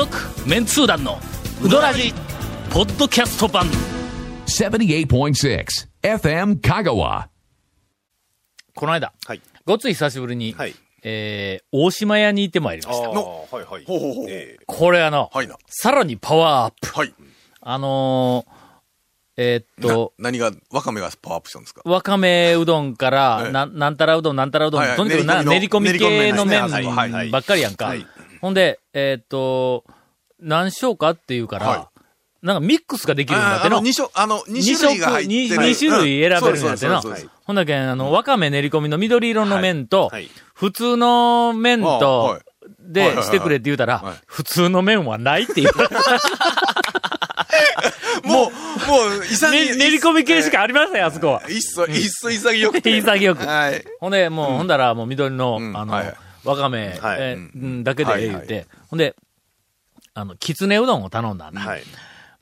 続メンツー団のウドラジポッドキャスト版78.6 FM Kagawa. この間、はいごっつい久しぶりに、はいえー、大島屋に行ってまいりました。の、はいはい。ほうほうほうええこれあの、はいな。さらにパワーアップ。はい。あのー、えーっと、な何が、わかめがパワーアップしたんですか？わかめうどんから、はいななんたらうどん、なんたらうどん、はいはいとにかくな練り込み系の麺ばっかりやんか。はいほんで、えーっと、何しようかっていうから、はなんかミックスができるようになっての。ああの、二種、あの、二二種類が入ってる。種類選べるようになってなうんそうですそうですそうです。ほんだけん、あの、わかめ練り込みの緑色の麺と、はいはい普通の麺あと、で、してくれって言うたら、はい普通の麺はないって言う。もう、もう、潔い。ね練り込み系しかありません、あそこは。いっそ、いっそ潔くて。潔くはい。ほんで、もう、ほんだら、もう緑の、うんあの、はいはいわかめ、はい。えーうんだけでええ言うて、はいほんで、あの、きつねうどんを頼んだんだ。はい。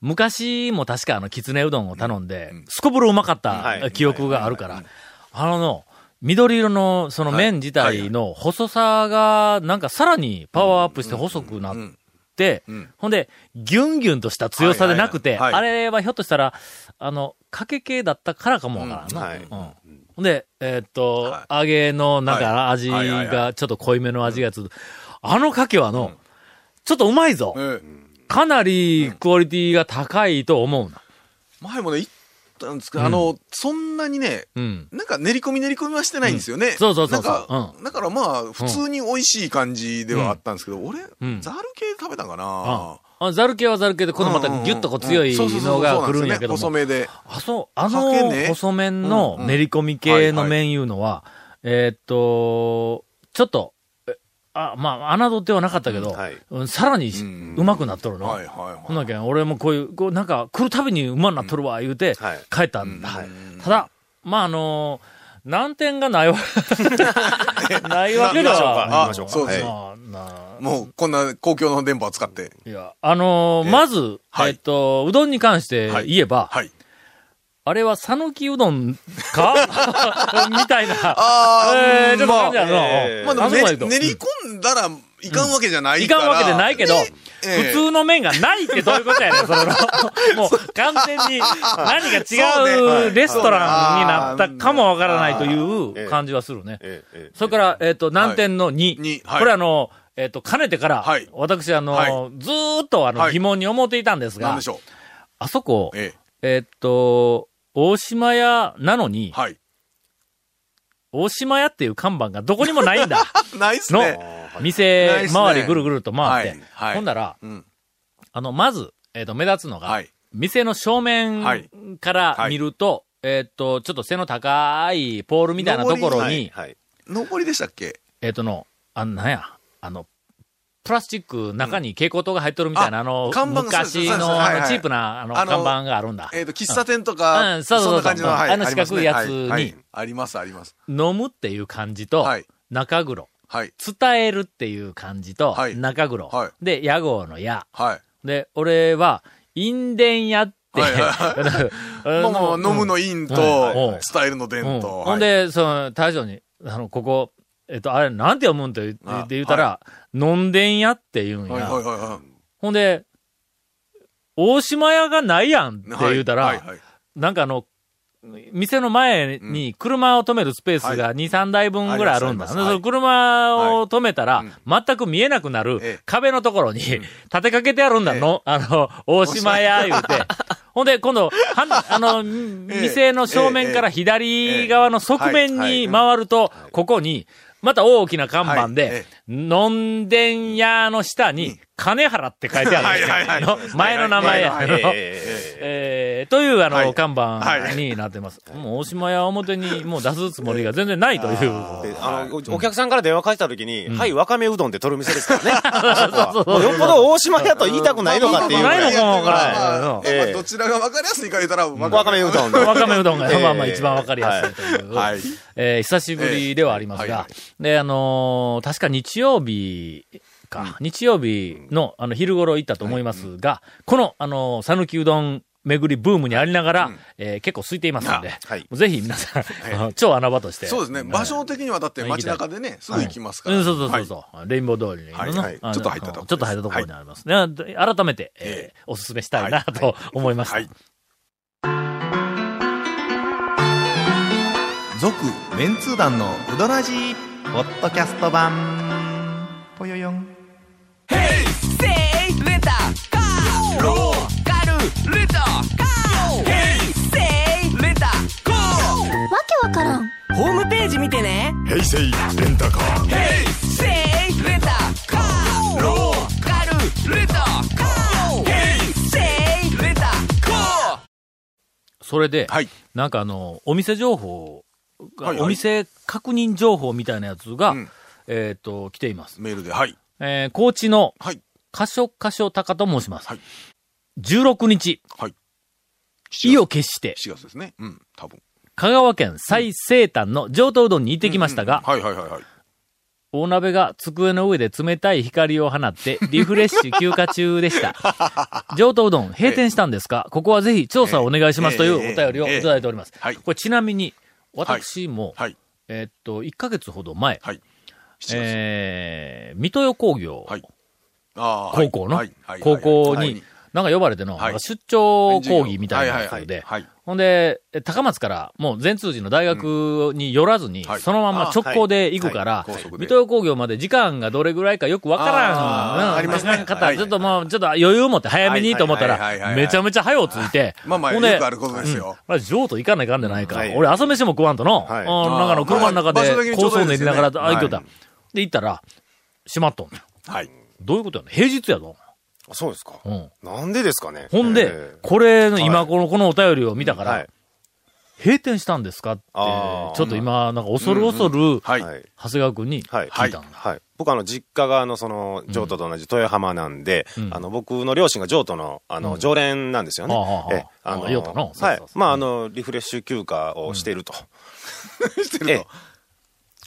昔も確かあの、きつねうどんを頼んで、すこぶるうまかったはい。記憶があるから、あのの、緑色のその麺自体の細さが、なんかさらにパワーアップして細くなって、んほんで、ギュンギュンとした強さでなくて、はいはいはい。あれはひょっとしたら、あの、かけ系だったからかもわからんな。で、えーっと、は揚げのなんかはい味が、ちょっと濃いめの味がつく。あのかけはの、ちょっとうまいぞ。ええ。かなりクオリティが高いと思うな。前もね、言ったんですけど、あの、そんなにね、うん。なんか練り込み練り込みはしてないんですよね。そうそうそうだからまあ、普通に美味しい感じではあったんですけど、俺、ん。ザル系食べたかなああザル系はザル系で、このまたギュッとこう強いのが来るんやけども。細めで。あ、そう、あのね細麺の練り込み系の麺いうのは、えーっと、ちょっと、えあ、まあ、侮ってはなかったけど、さらにしうまくなっとるの。はいはいはいほんなけん、俺もこういう、こうなんか来るたびにうまになっとるわ、言うてはい、帰ったんだ。ただ、まあ、あの難点がないわ、ないわけでは。あ、そうです。もう、こんな公共の電波を使って。いや、あのーまず、はい。えっと、うどんに関してはい。言えば、はい。あれは讃岐うどんか？みたいな。あえー、ちょっと感じやな。えーまあでも練り込んだらいかんわけじゃないから。いかんわけでないけど、ね。ええ普通の麺がないってどういうことやねん、それの。もう完全に何か違うレストランになったかもわからないという感じはするね。それから、えっ、と、難点の2。にはい。これあの、えっ、と、かねてから、はい私あの、はいずーっとあの、はい疑問に思っていたんですが、なんでしょう？あそこ、ええっと、大島屋なのにえ。、はい。大島屋っていう看板がどこにもないんだ。ないっすのね。店ないっすね周りぐるぐると回って。はいはいほんだら、うん。あの、まず、えっ、と、目立つのが、はい。店の正面はいから見ると、えっ、と、ちょっと背の高いポールみたいなところに、はい。上りでしたっけ？えっ、との、あの、なんや、あの、プラスチック中に蛍光灯が入っとるみたいな、ああの、昔の、あのチープな、あの、看板があるんだ。えっと、喫茶店とうか、んそうそうそうそんな感じの、はい。あの四角いやつにあります、あります。飲むっていう漢字と、はい中黒。はい。伝えるっていう漢字と、はい中黒。はいで、屋号の屋。はい。で、俺は、印伝屋って、はい はい もうもう飲むのインとうん、スタイルの伝うんと。ほんで、その、大将に、あの、ここ、えっと、あれ、なんて読むんって言ったら、飲んでんやって言うんはい、や。はいはいはい。ほんで、大島屋がないやんって言うたら、はいはいはい。なんかあの、店の前に車を止めるスペースが2、3台分ぐらいあるんだ。ありますあります。その車を止めたらい、全く見えなくなるええ。壁のところに立てかけてあるんだ。ええ。の、あの、大島屋言うて。ほんで、今度、はん あの、店の正面から左側の側面に回ると、ここに、また大きな看板はいでえ、のんでん屋の下に、金原って書いてあるんですよはいはいはいの前の名前や。えええーという、あの、はい看板はいになってます。もう、大島屋表にもう出すつもりが全然ないという。であの、おお客さんから電話返した時に、はい、わかめうどんで取る店ですからね。よっぽど大島屋と言いたくないのかっていう。ないのかもわからないどちらが分かりやすいか言ったら、わわかめうどんで。わかめうどんが、ええまあまあ一番わかりやすいという。はい。えー久しぶりではありますがで、あのー確か日曜日か、日曜日の、あの、昼頃行ったと思いますが、この、あのー、讃岐うどん巡りブームにありながら、えー結構空いていますので、はい。ぜひ皆さん、あの超穴場として。そうですね。場所的にはだって街中でね、すぐ行きますから。うん、そうそうそうはい。そう、レインボー通りのはいなはい。ちょっと入ったところちょっと入ったところにありますね。で改めて、えーおすすめしたいなと思いました。はい。続メンツー団のウドラジーポッドキャスト版ぽよよん。わけわからん。ホームページ見てね。平成レンタカー。セイレンタカーローカルレンタカーヘイセイレンタカーそれで、はい。なんかあの、お店情報が、はいはい。お店確認情報みたいなやつが、うんえっ、と、来ています。メールで、はい。えー高知の、はい。カショカショタカと申します。はい16日、はい。意を決して、7月ですね。うん、多分。香川県最西端の上等うどんに行ってきましたが、はいはいはいはい。大鍋が机の上で冷たい光を放って、リフレッシュ休暇中でした。上等うどん閉店したんですか？ここはぜひ調査をお願いしますというお便りをいただいております。はい。これちなみに、私も、はい。えーっと、1ヶ月ほど前、はい。7月。えー、水戸代工業、はい。高校の、はいはい高校はい。に、なんか呼ばれての、出張講義みたいなやつで、はい。ほんで、え高松から、もう全通寺の大学に寄らずに、そのまま直行で行くから、水戸工業まで時間がどれぐらいかよくわからん、うん。ありますね。方、はい。ちょっともう、ちょっと余裕を持って早めにと思ったら、めちゃめちゃ早うついて、まあまあ、ほんでよくあることですよ。これ、譲渡行かないかんでないか。はい。俺、朝飯も食わんとの、なんかの車の中でまあ場所的にちょ構うどいいですよね。想練りながら、あ、行きよった。はいで、行ったら、閉まっとんねん。はい。どういうことやねん平日やぞ。そうですか。うん。なんでですかね。ほんでえ、これの、はい今この、このお便りを見たから、はい閉店したんですか？って、ちょっと今、なんか恐る恐る、はい。はい。長谷川君にはい。聞いたんだ。はい。僕あの、実家があの、その、譲渡と同じ豊浜なんで、うんあの、僕の両親が譲渡の、あの、うん常連なんですよね。ええあの。はいまあ、あの、リフレッシュ休暇をしてい ると。ええしてると。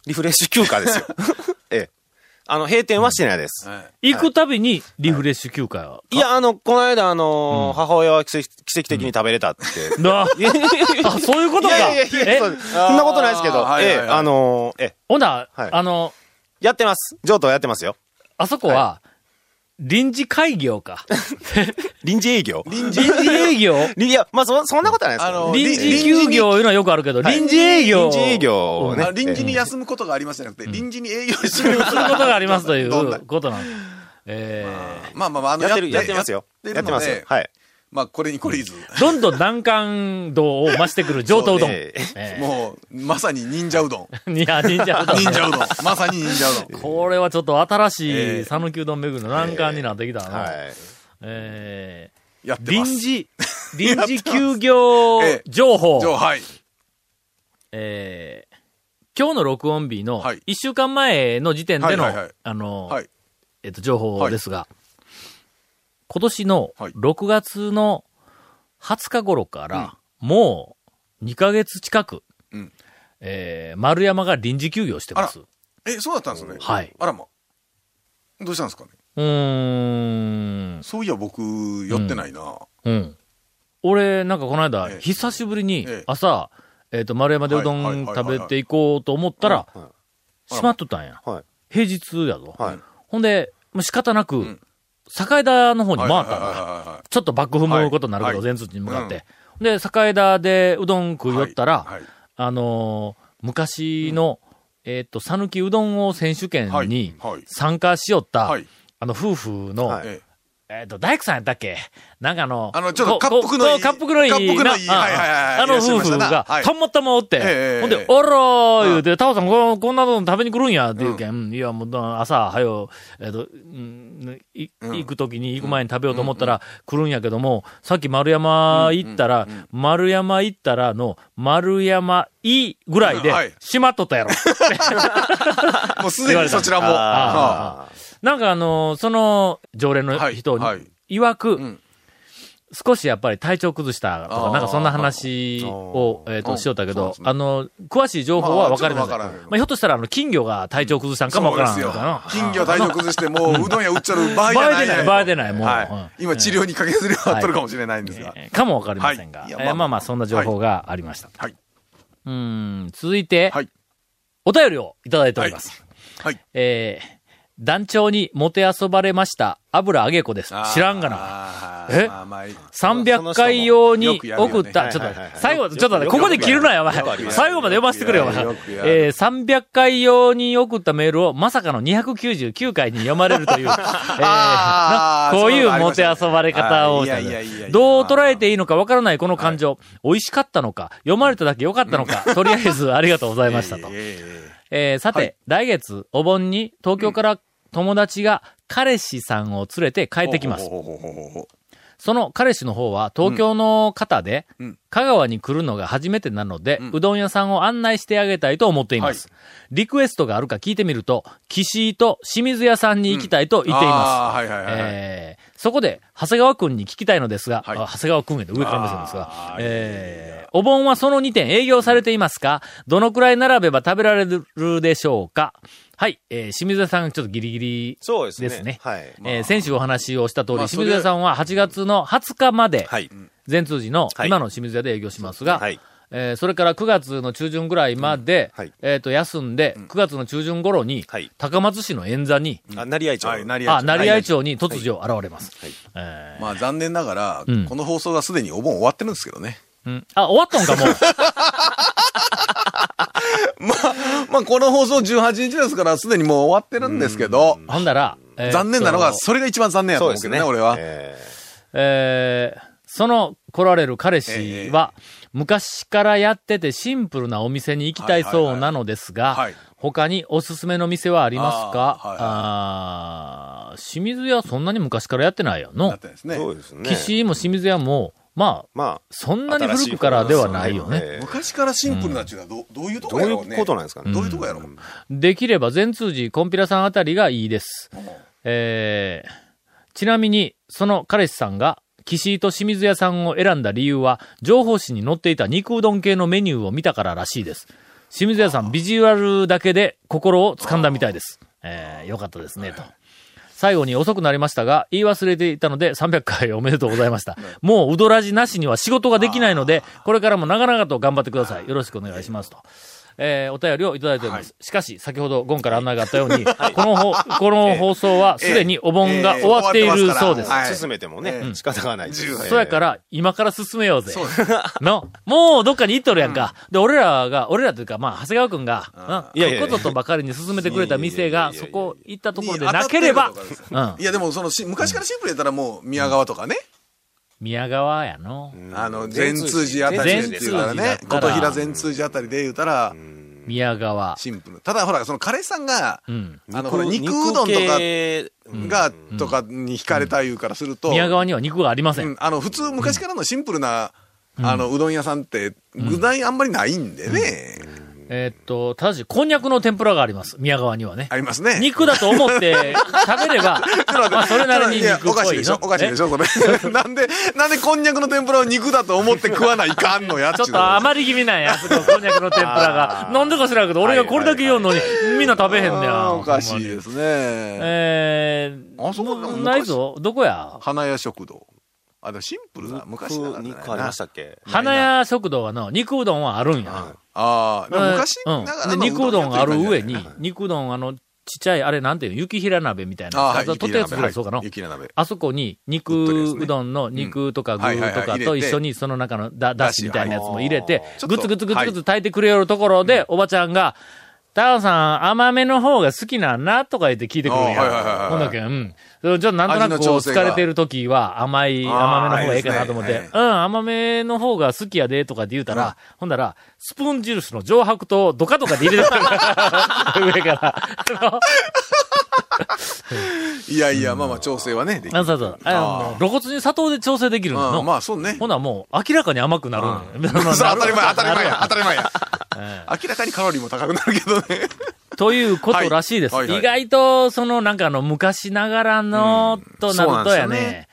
リフレッシュ休暇ですよ。ええ。あの、閉店はしてないです。はい行くたびにリフレッシュ休暇いや、あの、この間、あの、うん母親は奇跡奇跡的に食べれたって。あ、そういうこといか。やいやいや、え？そんなことないですけどあー、はいはいはいええ、あの、ええ、ほな、はいあの、やってます。譲渡はやってますよ。あそこは、臨時開業か。臨時営業？臨時営業？いや、まあ、そ、そんなことはないですけどあの臨時休業いうのはよくあるけど、臨時営業。臨時営業をねあ臨時に休むことがありますじゃなくて、臨時に営業してるすることがありますということなんです。えまあまあまあ、あの、やってる、やってますよ。ややってますよ。はい。まあ、これにこれいず。ーどんどん難関度を増してくる上等うどん。もう、まさに忍者うどん。ー いや、忍者うどん。忍者うどん。まさに忍者うどん。これはちょっと新しえいえ讃岐うどん巡りの難関になってきたな。はい。えやってます。ー臨時、臨時休業ええ情報。じゃあはい。えー今日の録音日のはい1週間前の時点での、はいはいはいあの、はい。えっと、情報ですが、今年のはい6月の20日頃から、もう2ヶ月近く、うんえー丸山が臨時休業してます。うえ、そうだったんですね。はい。あらま。どうしたんですかね？ーん。そういや、僕、寄ってないな。うん。俺、なんかこの間、ええ久しぶりにええ朝、えっ、と、丸山でうどん食べていこうと思ったら、はい閉まっとったんや。はい。平日やぞ。はい。ほんで、もう仕方なく、ん境田の方に回ったんだ。はいはいはいはいちょっとバック踏むことになるけど、はい。全通に向かって。で、境田でうどん食い寄ったら、はいはい。あのー昔の、えっ、と、讃岐うどん王選手権はいにはい。参加しよった、はい。あの、夫婦の、えっ、と、大工さんやったっけ？なんかあの、あのちょっとこ恰幅のいいこ恰幅のいい、あの夫婦がは、い。たまたまおって、ええほんで、おらー言うて、タオさんここんなの食べに来るんや、って言うけん、いや、もう、朝、はよ、えっ、と、行くときに、行く前に食べようと思ったら、来るんやけども、さっき丸山行ったら、丸山行ったらの、丸山いぐらいではい、閉まっとったやろ。もうすでにそちらも。はあなんかあの、その、常連のはい人にはい、曰く、ん少しやっぱり体調崩したとか、なんかそんな話を、えっ、と、うんしよったけどあの、詳しい情報は分かりません。まあひょっとしたら、あの、金魚が体調崩したんかもそうですよわからんのかな。。金魚体調崩して、もううどん屋売っちゃう場合じゃない場合でない、場合でない、もう。はいうん今治療にかけずれはっとるかもしれないんですが。えーかもわかりませんが、えーまあまあ、そんな情報がありました。はい。うーん、続いて、はいお便りをいただいております。はい。えー、団長にもてあそばれました、油揚げ子です。知らんがな。なえ？まあまあ300回用に送った、はいちょっとはいはいはい最後、ちょっと待って、ここで切るなよ、お前。最後まで読ませてくれよ、お前。えー、300回用に送ったメールをまさかの299回に読まれるという、えーこういうもてたねあそばれ方をどう捉えていいのかわからないこの感情、美味しかったのか、読まれただけ良かったのか、とりあえずありがとうございましたと。え ええーさて、はい。来月、お盆に東京から友達が彼氏さんを連れて帰ってきます。その彼氏の方は東京の方で、うん。香川に来るのが初めてなので、ううんどん屋さんを案内してあげたいと思っています。リクエストがあるか聞いてみると、岸井と清水屋さんに行きたいと言っています。そこで、長谷川くんに聞きたいのですが、はいあ長谷川くんへと上から目線ですがえーお盆はその2点営業されていますか？どのくらい並べば食べられるでしょうか？はい、えー清水屋さんちょっとギリギリそうですね。ですね。はい。えー先週お話をした通り、まあ清水屋さんは8月の20日まで、はい。全通寺のはい今の清水屋で営業しますが、はい。えーそれから9月の中旬ぐらいまで、うんはいえっ、と、休んで、9月の中旬頃に、はい高松市の円座に、あ、成合町。はい、成あ、合成合町に突如現れます。はいえーまあ残念ながら、うんこの放送がすでにお盆終わってるんですけどね。うんあ、終わったんかもう。まあ、まあこの放送18日ですからすでにもう終わってるんですけど、ほんだら、えー残念なのが、それが一番残念やと思うけどね、俺は。ええーその来られる彼氏は、昔からやっててシンプルなお店に行きたいそうなのですが、はいはいはい他におすすめの店はありますか？あーはいあー清水屋そんなに昔からやってないよだのっ。たですね。そうですね。岸井も清水屋も、まあ、まあ、そんなに古くからではないよね。ええ昔からシンプルなっていうのはどどういうとどういうこやろうね。ことなんですかね。どういうとこやろう、できれば全通寺コンピラさんあたりがいいです。えー、ちなみに、その彼氏さんが、岸井と清水屋さんを選んだ理由は、情報誌に載っていた肉うどん系のメニューを見たかららしいです。清水屋さん、ビジュアルだけで心を掴んだみたいです。えー、よかったですね、と。最後に遅くなりましたが、言い忘れていたので300回おめでとうございました。もううどらじなしには仕事ができないので、これからも長々と頑張ってください。よろしくお願いしますと。えーお便りをいただいております。しかし、先ほどゴンから案内があったように、このほ、この放送はすでにお盆が終わっているそうです。はい進めてもね、仕方がない。そうやから、今から進めようぜ。の、もうどっかに行っとるやんか。で、俺らが、俺らというか、まあ、長谷川くんが、うん、ここぞとばかりに進めてくれた店が、そこ行ったところでなければ。いやでもそのし昔からシンプルやったらもう宮川とかね、宮川やの。あの善通寺あたりでって言うたらね。琴平善通寺あたりで言うたら宮川。シンプル。ただほらその彼氏さんが、うん。あのほら肉うどんとか系。が、とかに惹かれたいうからすると、宮川には肉がありません。あの普通昔からのシンプルな、あのうどん屋さんって具材あんまりないんでね、えーっと、ただし、こんにゃくの天ぷらがあります。宮川にはね。ありますね肉だと思って食べれば、まあ、それなりに肉っぽいのおかしいでしょ。おかしいでしょそれ なんでなんでこんにゃくの天ぷらを肉だと思って食わないかんのやっ ちょっと余り気味なんや、あそこ、こんにゃくの天ぷらが。なんでか知らんけど、俺がこれだけ言うのに、みんな食べへんねや。おかしいですね、えー、あそこないぞ。どこや？花屋食堂あでもシンプルな昔な肉ありましたっけ？花屋食堂はの、肉うどんはあるんや。ああ昔うんながらので肉うどんがある上に肉うどん、あの、ちっちゃい、あれなんていうの？雪平鍋みたいな。ああはいとてやつぐらいそうかな？雪鍋。あそこに肉うどんの肉とか具はいはいはい。とかと一緒にその中のだ、だしみたいなやつも入れてはい、ぐつぐつぐつぐつ炊いてくれよるところで、おばちゃんが、タオさん、甘めの方が好きなんなとか言って聞いてくるん。ほんだけん、うん。ちょっとなんとなくこう疲れてる時は甘い、甘めの方がいいかなと思って。いいで、すうん、甘めの方が好きやでとかって言うたら、ほんだら、スプーン印の上白糖ドカドカで入れてくる 上から。いやいやまあまあ調整はねできる。あそうそう。露骨に砂糖で調整できるの？まあそうね。ほなもう明らかに甘くなる 当たり前当たり前や当たり前や。え明らかにカロリーも高くなるけどね。ということらしいです。意外と、そのなんかあの、昔ながらの、となるとやね、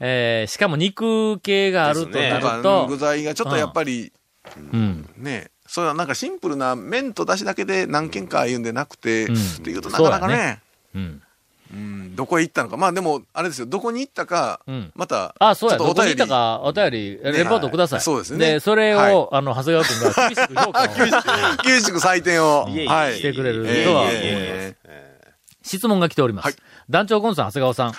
えー、しかも肉系があるとなると、具材がちょっとやっぱり、うん。ね、そういうなんかシンプルな麺と出汁だけで何軒か言うんでなくて、うん。っていうとなかなかね。そうん。うん、どこへ行ったのか。まあでも、あれですよ、どこに行ったか、うんまた、あ、そうや、どこにいちょっとお便りたか、お便り、レポートください。はいそうですねで、それを、はいあの、長谷川君が厳しく評価を 厳しく採点を、はい。してくれるえとは思います。え質問が来ております。はい団長コンさん、長谷川さん。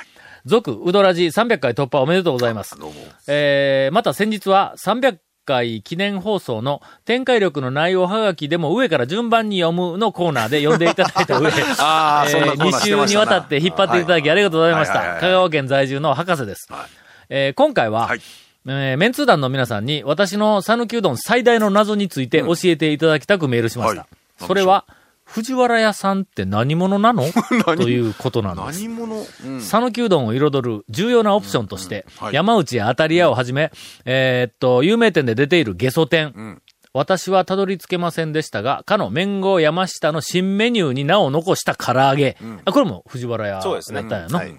続、うどらじ300回突破おめでとうございます。どうも。えー、また先日は300回記念放送の展開力の内容はがきでも上から順番に読むのコーナーで読んでいただいた上、あーそんなコーナー2週にわたって引っ張っていただきありがとうございました。香川県在住の博士です。はい。えー今回は、はい。えーメンツー団の皆さんに私の讃岐うどん最大の謎について教えていただきたくメールしました。はい。それは、藤原屋さんって何者なの？ということなんです。何者？うん。讃岐うどんを彩る重要なオプションとして、うんはい。山内や当たり屋をはじめ、えーっと、有名店で出ているゲソ店。ん。私はたどり着けませんでしたが、かの麺後山下の新メニューに名を残した唐揚げ。あ、これも藤原屋だそうですね。ったんやの。はい。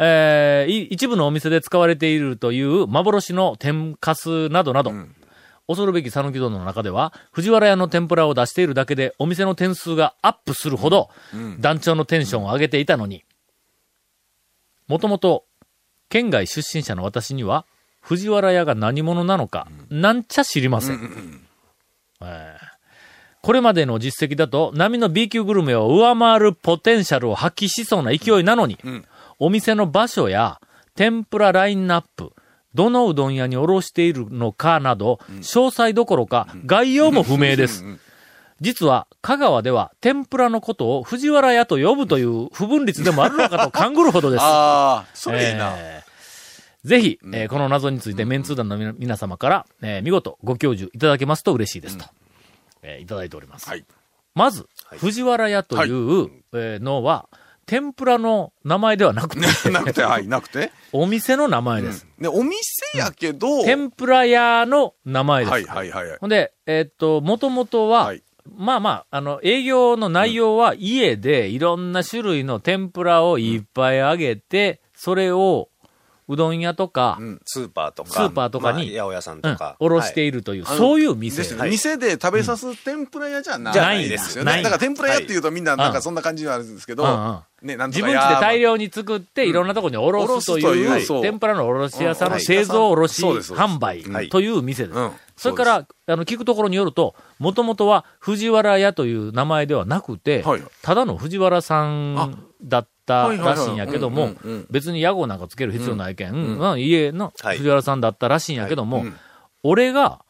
えーい一部のお店で使われているという幻の天かすなどなど、恐るべき讃岐うどんの中では、藤原屋の天ぷらを出しているだけでお店の点数がアップするほど、団長のテンションを上げていたのに、もともと、県外出身者の私には、藤原屋が何者なのか、なんちゃ知りません。えー。これまでの実績だと、波の B 級グルメを上回るポテンシャルを発揮しそうな勢いなのに、お店の場所や天ぷらラインナップ、どのうどん屋におろしているのかなど、詳細どころか概要も不明です。実は、香川では天ぷらのことを藤原屋と呼ぶという不分率でもあるのかと勘ぐるほどです。ああ、それいいな。えー。ぜひ、えーこの謎についてメンツー団の皆皆様から、えー見事ご教授いただけますと嬉しいですと、えーいただいております。はい。まず、藤原屋という、えーのは、天ぷらの名前ではなくて、なくて、はい、なくて。お店の名前です。で、お店やけど、天ぷら屋の名前です。はい、はい、はい。ほんで、えーっと、もともとは、はいまあまあ、あの、営業の内容は家でいろんな種類の天ぷらをいっぱいあげて、それをうどん屋とか、んスーパーとか。スーパーとかにまあ八百屋さんうんとか。おろしていいるという、あのそういう店。ではい。店で食べさす天ぷら屋じゃないじゃないですよね。だから天ぷら屋っていうとみんななんうん。かそんな感じはあるんですけど、うん自分家で大量に作って、いろんなところにおろすとい、いう天ぷらのおろし屋さんのうん。製造卸そうですそうです。販売はいという店です。うん。それから、あの、聞くところによると、もともとは藤原屋という名前ではなくてはい、ただの藤原さんだったらしいんやけども別に屋号なんかつける必要ないけん、うん家のはい。藤原さんだったらしいんやけどもはい。うん、俺が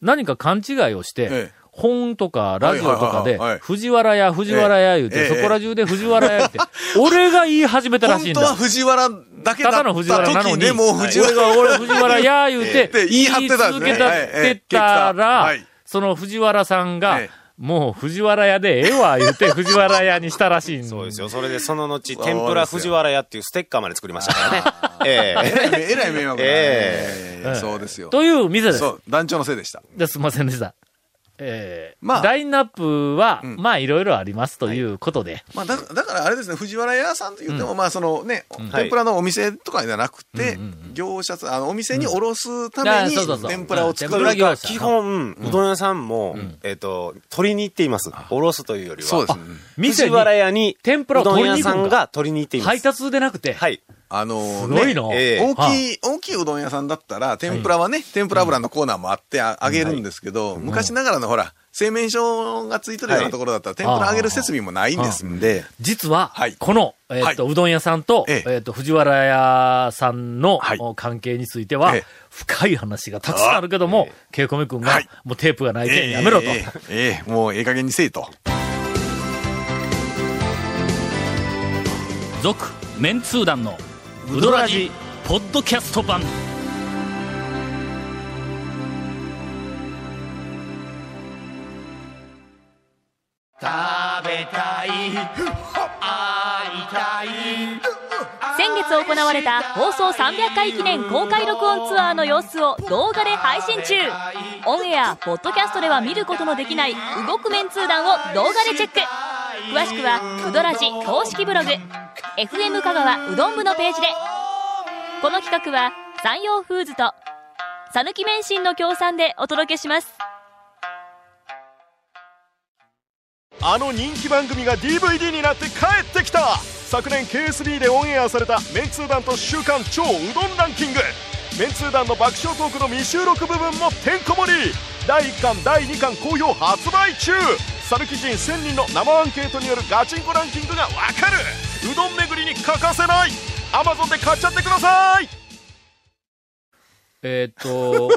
何か勘違いをしてええ、本とかラジオとかではいはいはいはい、藤原屋、藤原屋言うて、ええ。そこら中で藤原屋って、俺が言い始めたらしいんだ。本当は。藤原だけだったただの藤原なのに、時でもう藤俺原、が俺藤原や言うて、ええ。言い続けたってたらはい、その藤原さんがええ、もう藤原屋でええわ言うて藤原屋にしたらしいんそうですよ。それでその後、天ぷら藤原屋っていうステッカーまで作りましたからね。えええらいえらい迷惑だねええそうですよ。という店ですそ。う、団長のせいでした。ですいませんでした。ええ。まあ。ラインナップは、ん。まあいろいろありますということで、まあ、だだからあれですね、藤原屋さんと言っても、まあそのね、はい。天ぷらのお店とかじゃなくて、業者さん、あの、お店におろすためあに天ぷらを作天ぷるら業者基本、うどん屋さんも、えっと、取りに行っています。おろすというよりは。そうですね。藤原屋に、天ぷらをうどん取りにが取りに行っています。配達でなくて、はい。あのーすごいの。ええ。大きい、大きいうどん屋さんだったら、天ぷらはね、天ぷら油のコーナーもあってああげるんですけど、昔ながらのほら、製麺所がついてるようなところだったら、天ぷら揚げる設備もないんですんで、実は、はい。この、えっ、と、うどん屋さんと、ええ。えっ、と、藤原屋さんの、関係については、ええ。深い話がたくさんあるけども、ケイコメ君が、はい。もうテープがないけんやめろと。ええええ。もうええ加減にせえと。続、メンツー団の、ウドラジ、ポッドキャスト版。先月行われた放送300回記念公開録音ツアーの様子を動画で配信中。オンエアポッドキャストでは見ることのできない動くメンツー団を動画でチェック。詳しくは「ウドラジ」公式ブログ FM 香川うどん部のページで。この企画は山陽フーズと讃岐免震の協賛でお届けします。あの人気番組が DVD になって帰ってきた。昨年 KSB でオンエアされたメンツー団と週刊超うどんランキング。メンツー団の爆笑トークの未収録部分もてんこ盛り。第1巻第2巻好評発売中。サルキ人1000人の生アンケートによるガチンコランキングがわかる。うどん巡りに欠かせない。アマゾンで買っちゃってください。えーっと、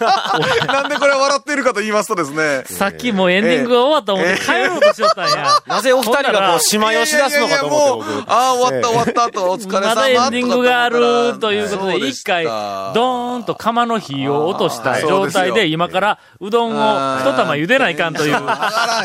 なんでこれ笑っているかと言いますとですね。さっきもうエンディングが終わった思って帰ろうとしよったんや。なぜお二人がこう、島よし出すのかと思って僕。ああ、終わった終わったと、お疲れ様まだエンディングがあるということで、一回、ドーンと釜の火を落とした状態で、今からうどんを一玉茹でないかんという、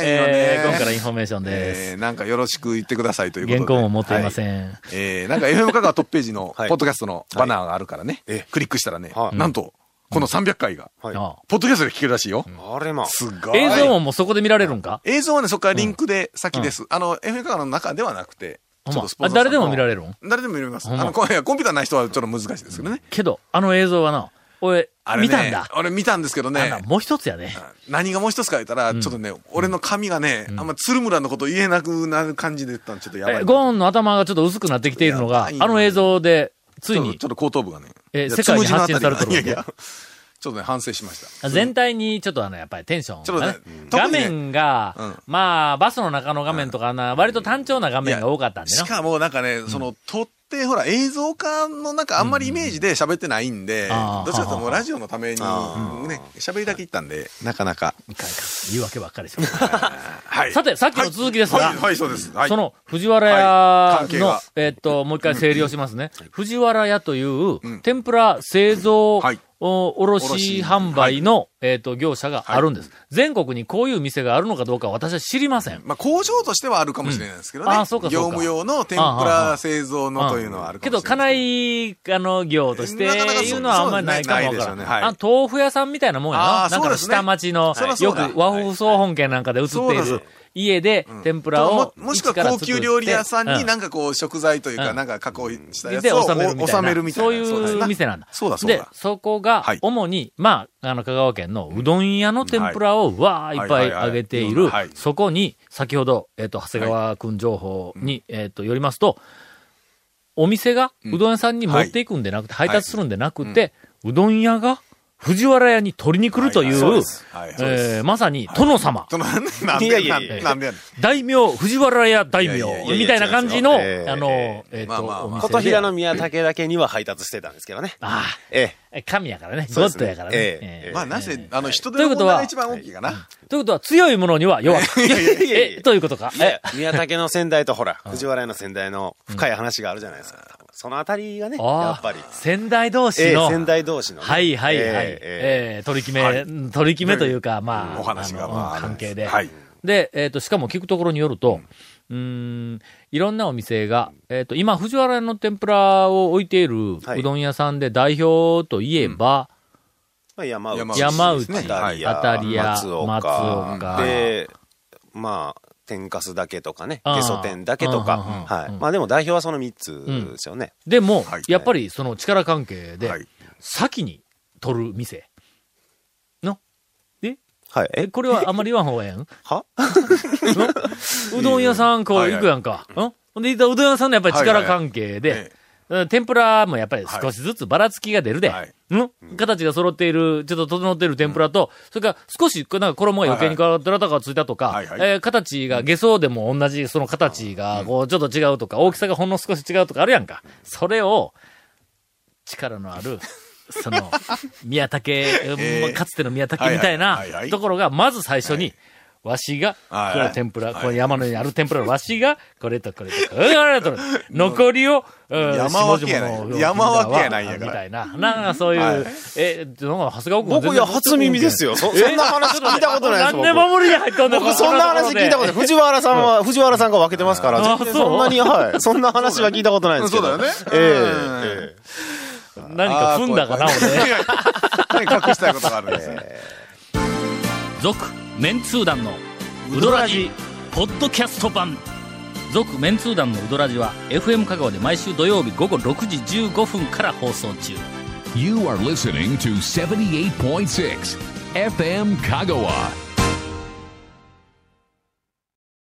えー今からインフォメーションです。えーなんかよろしく言ってくださいということで。原稿も持っていませはいん。えーなんか FM 香川トップページの、ポ、はい、ッドキャストのバナーがあるからね。ええクリックしたらね、はいなんと、この300回が、ポッドキャストで聞けるらしいよ。あれまあ。すごい。映像ももうそこで見られるんか？映像はね、そこからリンクで先です。あの、FM 香川の中ではなくて、ちょっとスポーさんのあ誰でも見られるん？誰でも見れます。あの、こいやコンピューターない人はちょっと難しいですけどね。けど、あの映像はな、俺、あれね見たんだ。俺見たんですけどね。もう一つやね。何がもう一つか言ったら、ちょっとね、俺の髪がね、あんま鶴村のこと言えなくなる感じで言ったのちょっとやばい。えゴーンの頭がちょっと薄くなってきているのが、あの映像で、ついにちょっと後頭部がね。え世界に発信されてるいやいや、ちょっとね、反省しました。全体にちょっとあの、やっぱりテンションがねちょっとね、画面が、うんまあ、バスの中の画面とかな、割と単調な画面が多かったんでな。しかもなんかね、その、撮って、ほら、映像化のなんかあんまりイメージで喋ってないんで、どちらかともうラジオのために、ね、喋りだけ言ったんで、なかなか。いかんいかん。言い訳ばっかりします。はい。さて、さっきの続きですが、はい、はい、そうです。はい。その藤原はい。屋の、えっと、もう一回整理をしますね。藤原屋という、天ぷら製造、卸販売の、えっと、業者があるんです。全国にこういう店があるのかどうか私は知りません。まあ、工場としてはあるかもしれないですけどね。うん。あーそうかそうか。業務用の天ぷら製造のというのはあるかけど、もしれない。家内、あの、業としていうのはあんまりないかもわからないね。はい。あ豆腐屋さんみたいなもんやな。なんか下町の、よく和風総本家なんかで映っている家で天ぷらをももしくは高級料理屋さんうん。になんかこう食材というかうん。なんか加工したやつでを収めるみたいな。収めるみたいな。そういう店なんだ。でそうだそうだ、。そこがはい、主に、まあ、あの、香川県のうどん屋の天ぷらを、わーいっぱい揚げているそこに、先ほど、えっと、長谷川くん情報に、えっと、よりますと、お店がうどん屋さんに持っていくんでなくて、配達するんでなくて、うどん屋が藤原屋に取りに来るというえーまさに、殿様、いやいやいや。なんでなんでやねん大名、藤原屋大名いやいやいやいやみたいな感じの、ええあの、えっと、まあまあまあ。お店で。琴平の宮武だけには配達してたんですけどね。あえあ、神やからね、ゴッドやからね。ええええまあなぜ、あの人手の問題が一番大きいかな。ということは、強いものには弱く。え。ということか？やいや、宮武の先代とほら、藤原屋の先代の深い話があるじゃないですか。そのあたりがね、やっぱり。先代同士ええ、の、先代同士のね。はいはいはい、ええええ取り決め、うん取り決めというか、まあ、お話が関係で。はいで、えっ、と、しかも聞くところによると、うーん、いろんなお店が、えっ、と、今、藤原の天ぷらを置いているはいうどん屋さんで代表といえば、まあ、山内。山内、当たり屋、松岡。松岡で、まあ、天かすだけとかね、ゲソ天だけとうんか。うんうんはい。まあでも代表はその3つですよね。でも、はいやっぱりその力関係で、はい先に取る店。はい。え、え、これはあんまり言わん方がええん？は？うどん屋さんこう行くやんか。ん。ほんで、うどん屋さんのやっぱり力関係で、天ぷらもやっぱり少しずつばらつきが出るで。はい。ん？形が揃っている、ちょっと整っている天ぷらと、それから少し、なんか衣が余計にどらたがついたとか、はいはいえー形が下層でも同じその形が、こう、ちょっと違うとか、大きさがほんの少し違うとかあるやんか。それを、力のある、その、宮武、ー。かつての宮武みたいなところが、まず最初に、わしが、はいこれ天ぷら、はい。この山の上にある天ぷらの わしが、これとこれとと残りを、うん。山分けやない。山分けやないんやから。みたいな。なんかそういう、はい。え、なんか、長谷川君僕、いや、初耳ですよ。そそんな話聞いたことないです何で守りに入ったんだ僕、そんな話聞いたことない。藤原さんは、藤原さんが分けてますから、そんなに、はい。そんな話は聞いたことないですけど。そうだよね。えええ何か踏んだかな、俺。何隠したいことがあるんですね。続、メンツー団のウドラジ、ポッドキャスト版。続、メンツー団のウドラジは、FM 香川で毎週土曜日午後6時15分から放送中。You are listening to 78.6 FM 香川。